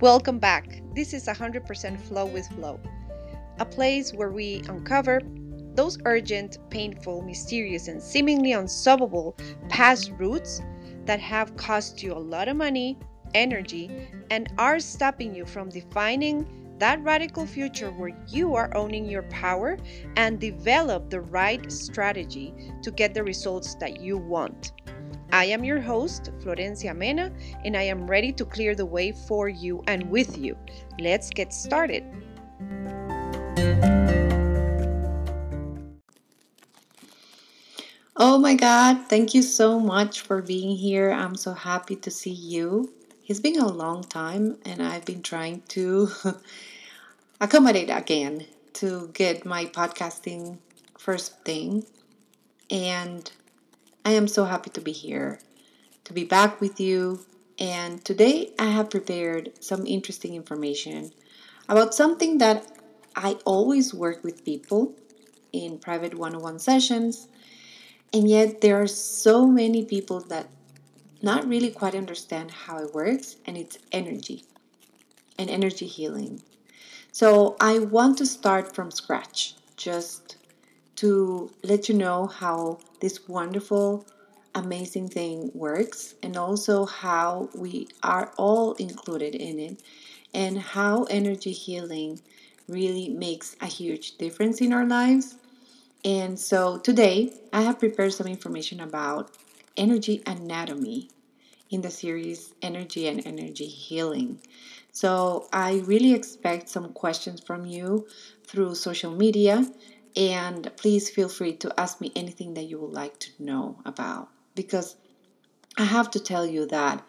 Welcome back. This is 100% Flow with Flow, a place where we uncover those urgent, painful, mysterious, and seemingly unsolvable past roots that have cost you a lot of money, energy, and are stopping you from defining that radical future where you are owning your power and develop the right strategy to get the results that you want. I am your host, Florencia Mena, and I am ready to clear the way for you and with you. Let's get started. Oh my God, thank you so much for being here. I'm so happy to see you. It's been a long time, and I've been trying to accommodate again to get my podcasting first thing. And I am so happy to be here, to be back with you. And today I have prepared some interesting information about something that I always work with people in private one on one sessions. And yet there are so many people that not really quite understand how it works, and it's energy and energy healing. So I want to start from scratch just to let you know how this wonderful, amazing thing works and also how we are all included in it and how energy healing really makes a huge difference in our lives. And so today I have prepared some information about energy anatomy in the series Energy and Energy Healing. So I really expect some questions from you through social media and please feel free to ask me anything that you would like to know about. Because I have to tell you that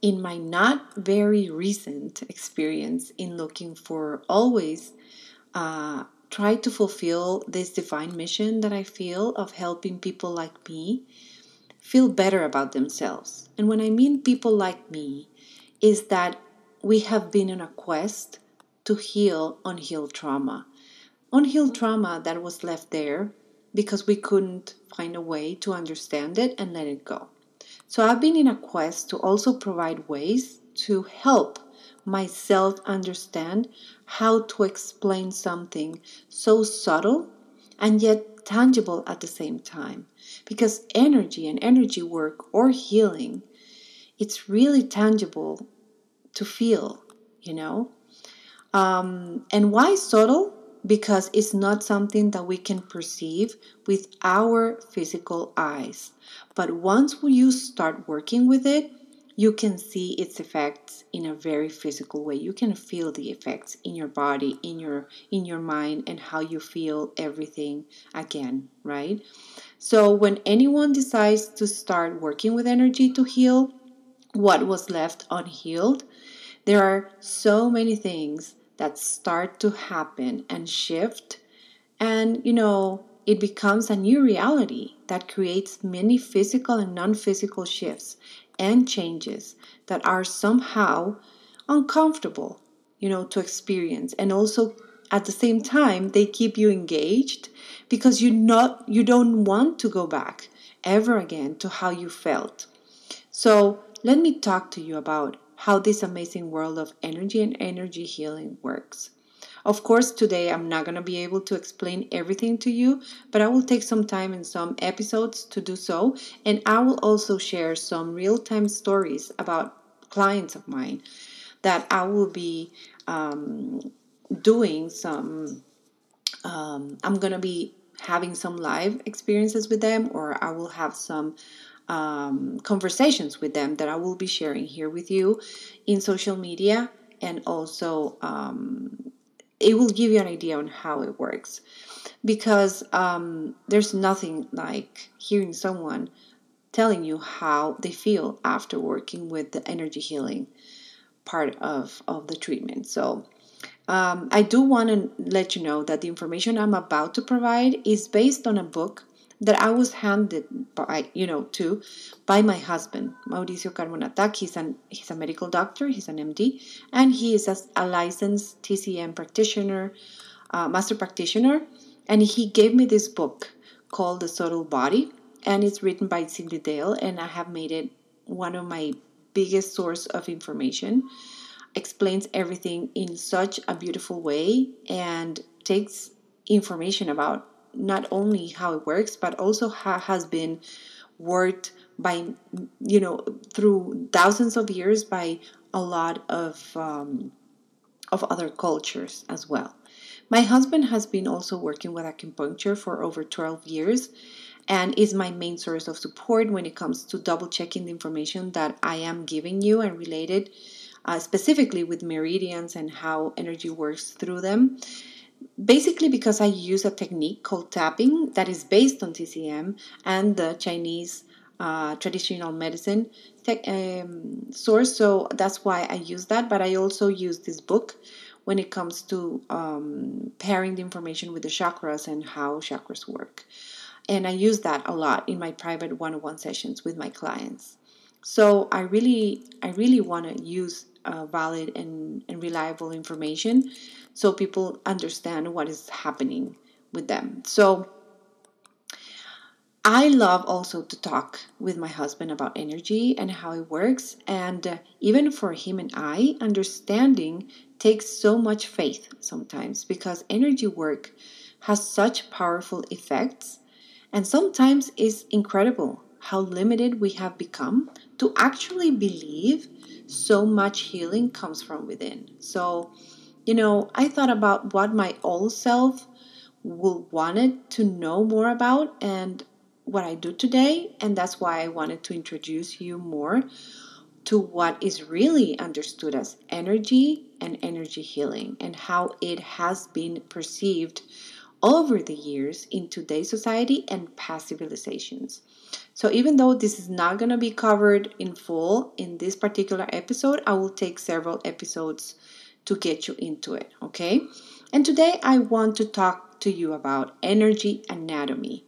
in my not very recent experience in looking for always uh, try to fulfill this divine mission that I feel of helping people like me feel better about themselves. And when I mean people like me, is that we have been on a quest to heal unhealed trauma unhealed trauma that was left there because we couldn't find a way to understand it and let it go. So I've been in a quest to also provide ways to help myself understand how to explain something so subtle and yet tangible at the same time. Because energy and energy work or healing, it's really tangible to feel, you know? Um, and why subtle? Because it's not something that we can perceive with our physical eyes. But once you start working with it, you can see its effects in a very physical way. You can feel the effects in your body, in your in your mind and how you feel everything again, right? So when anyone decides to start working with energy to heal what was left unhealed, there are so many things that start to happen and shift. And, you know, it becomes a new reality that creates many physical and non physical shifts and changes that are somehow uncomfortable, you know, to experience. And also at the same time, they keep you engaged because you not you don't want to go back ever again to how you felt. So let me talk to you about how this amazing world of energy and energy healing works. Of course, today I'm not going to be able to explain everything to you, but I will take some time in some episodes to do so. And I will also share some real time stories about clients of mine that I will be um, doing some, um, I'm going to be having some live experiences with them, or I will have some um, conversations with them that I will be sharing here with you in social media and also um, it will give you an idea on how it works. Because um, there's nothing like hearing someone telling you how they feel after working with the energy healing part of, of the treatment. So um, I do want to let you know that the information I'm about to provide is based on a book that I was handed by, you know, to by my husband, Mauricio Carmonatac. He's an he's a medical doctor, he's an MD, and he is a, a licensed TCM practitioner, uh, master practitioner, and he gave me this book called The Subtle Body, and it's written by Cyndi Dale, and I have made it one of my biggest source of information explains everything in such a beautiful way and takes information about not only how it works but also how has been worked by you know through thousands of years by a lot of um, of other cultures as well. My husband has been also working with acupuncture for over 12 years and is my main source of support when it comes to double checking the information that I am giving you and related uh, specifically with meridians and how energy works through them. Basically, because I use a technique called tapping that is based on TCM and the Chinese uh, traditional medicine um, source. So that's why I use that. But I also use this book when it comes to um, pairing the information with the chakras and how chakras work. And I use that a lot in my private one-on-one sessions with my clients. So I really, I really want to use uh, valid and, and reliable information so people understand what is happening with them. So I love also to talk with my husband about energy and how it works. And uh, even for him and I, understanding takes so much faith sometimes because energy work has such powerful effects and sometimes is incredible how limited we have become to actually believe so much healing comes from within. So, you know, I thought about what my old self will wanted to know more about and what I do today, and that's why I wanted to introduce you more to what is really understood as energy and energy healing and how it has been perceived over the years in today's society and past civilizations. So, even though this is not going to be covered in full in this particular episode, I will take several episodes to get you into it, okay? And today I want to talk to you about energy anatomy.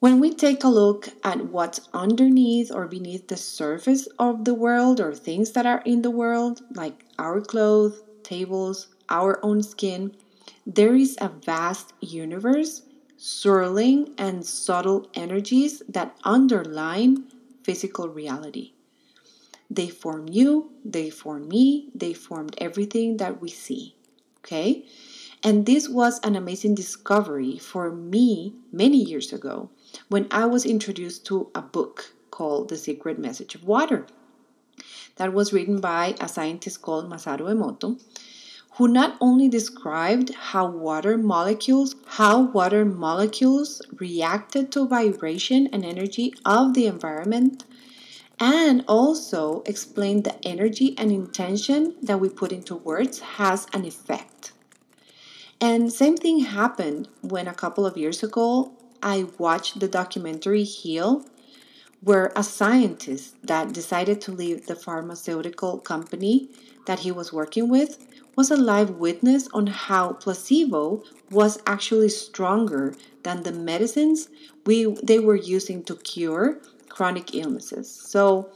When we take a look at what's underneath or beneath the surface of the world or things that are in the world, like our clothes, tables, our own skin, there is a vast universe, swirling and subtle energies that underline physical reality. They form you, they form me, they formed everything that we see. Okay? And this was an amazing discovery for me many years ago when I was introduced to a book called The Secret Message of Water. That was written by a scientist called Masaru Emoto who not only described how water molecules how water molecules reacted to vibration and energy of the environment and also explained the energy and intention that we put into words has an effect. And same thing happened when a couple of years ago I watched the documentary Heal where a scientist that decided to leave the pharmaceutical company that he was working with was a live witness on how placebo was actually stronger than the medicines we they were using to cure chronic illnesses. So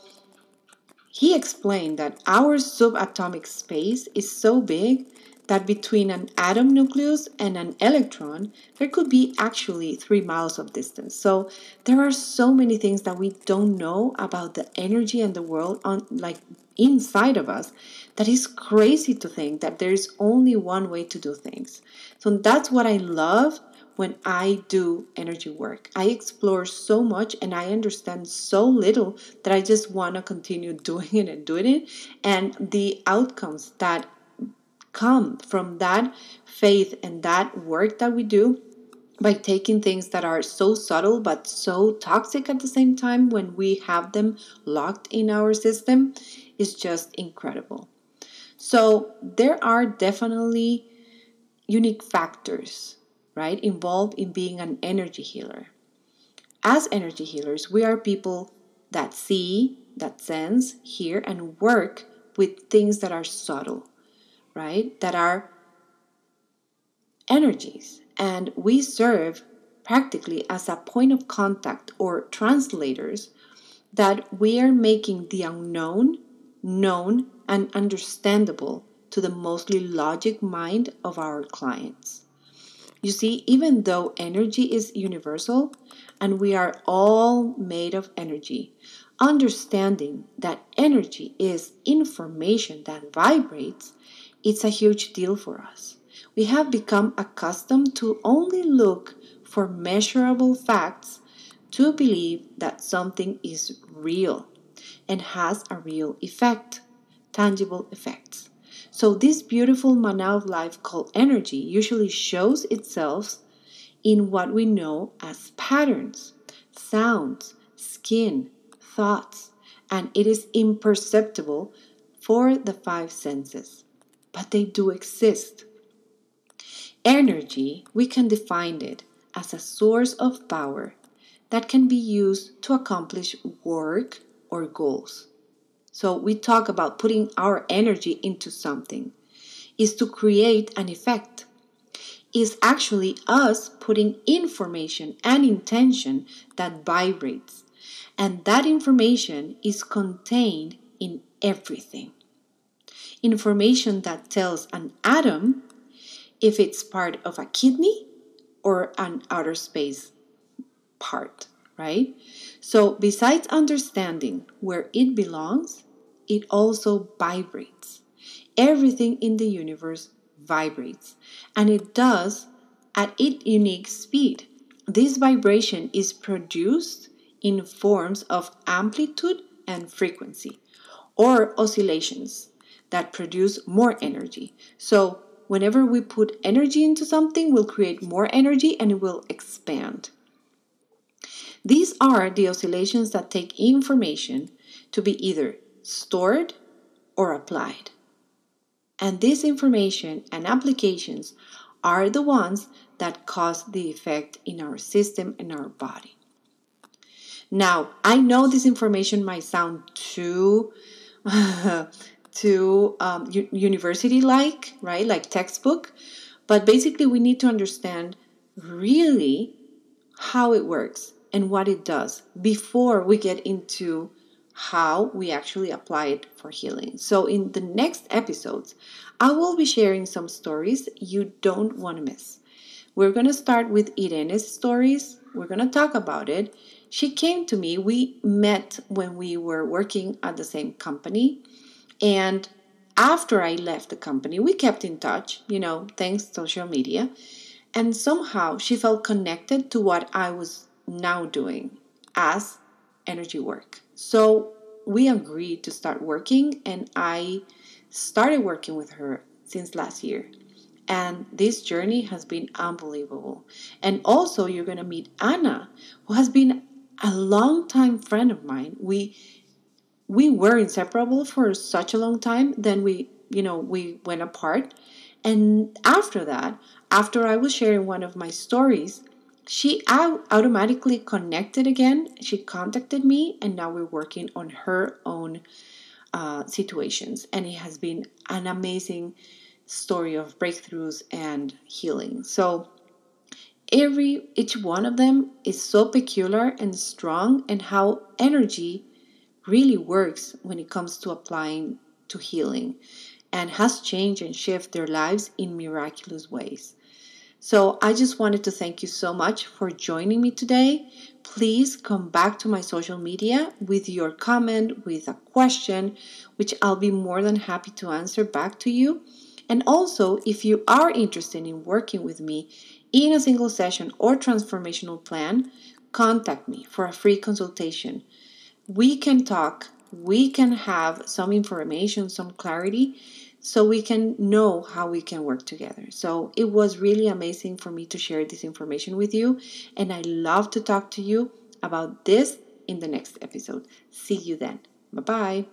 he explained that our subatomic space is so big that between an atom nucleus and an electron, there could be actually three miles of distance. So there are so many things that we don't know about the energy and the world on like inside of us that is crazy to think that there's only one way to do things. So that's what I love when I do energy work. I explore so much and I understand so little that I just want to continue doing it and doing it. And the outcomes that come from that faith and that work that we do by taking things that are so subtle but so toxic at the same time when we have them locked in our system is just incredible. So, there are definitely unique factors, right, involved in being an energy healer. As energy healers, we are people that see, that sense, hear, and work with things that are subtle right? That are energies. And we serve practically as a point of contact or translators that we are making the unknown known and understandable to the mostly logic mind of our clients. You see, even though energy is universal, and we are all made of energy. Understanding that energy is information that vibrates, it's a huge deal for us. We have become accustomed to only look for measurable facts to believe that something is real and has a real effect, tangible effects. So, this beautiful mana of life called energy usually shows itself in what we know as patterns, sounds, skin, thoughts, and it is imperceptible for the five senses. But they do exist. Energy, we can define it as a source of power that can be used to accomplish work or goals. So we talk about putting our energy into something is to create an effect is actually us putting information and intention that vibrates. And that information is contained in everything. Information that tells an atom if it's part of a kidney or an outer space part, right? So, besides understanding where it belongs, it also vibrates. Everything in the universe vibrates, and it does at its unique speed. This vibration is produced in forms of amplitude and frequency, or oscillations that produce more energy. So, whenever we put energy into something, we'll create more energy and it will expand. These are the oscillations that take information to be either stored or applied. And this information and applications are the ones that cause the effect in our system and our body. Now, I know this information might sound too too um, university like, right? Like textbook, but basically we need to understand really how it works and what it does before we get into how we actually apply it for healing. So, in the next episodes, I will be sharing some stories you don't want to miss. We're going to start with Irene's stories. We're going to talk about it. She came to me. We met when we were working at the same company. And after I left the company, we kept in touch, you know, thanks social media. And somehow she felt connected to what I was now doing as energy work. So we agreed to start working, and I started working with her since last year. And this journey has been unbelievable. And also, you're going to meet Anna, who has been a long time friend of mine. We we were inseparable for such a long time. Then we, you know, we went apart. And after that, after I was sharing one of my stories, she automatically connected again. She contacted me, and now we're working on her own uh, situations. And it has been an amazing story of breakthroughs and healing. So, every each one of them is so peculiar and strong, and how energy really works when it comes to applying to healing and has changed and shifted their lives in miraculous ways. So I just wanted to thank you so much for joining me today. Please come back to my social media with your comment, with a question, which I'll be more than happy to answer back to you. And also, if you are interested in working with me in a single session or transformational plan, contact me for a free consultation. We can talk, we can have some information, some clarity so we can know how we can work together. So it was really amazing for me to share this information with you, and I love to talk to you about this in the next episode. See you then. Bye bye.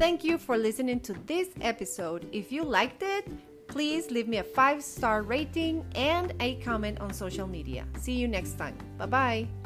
Thank you for listening to this episode. If you liked it, please leave me a five star rating and a comment on social media. See you next time. Bye bye.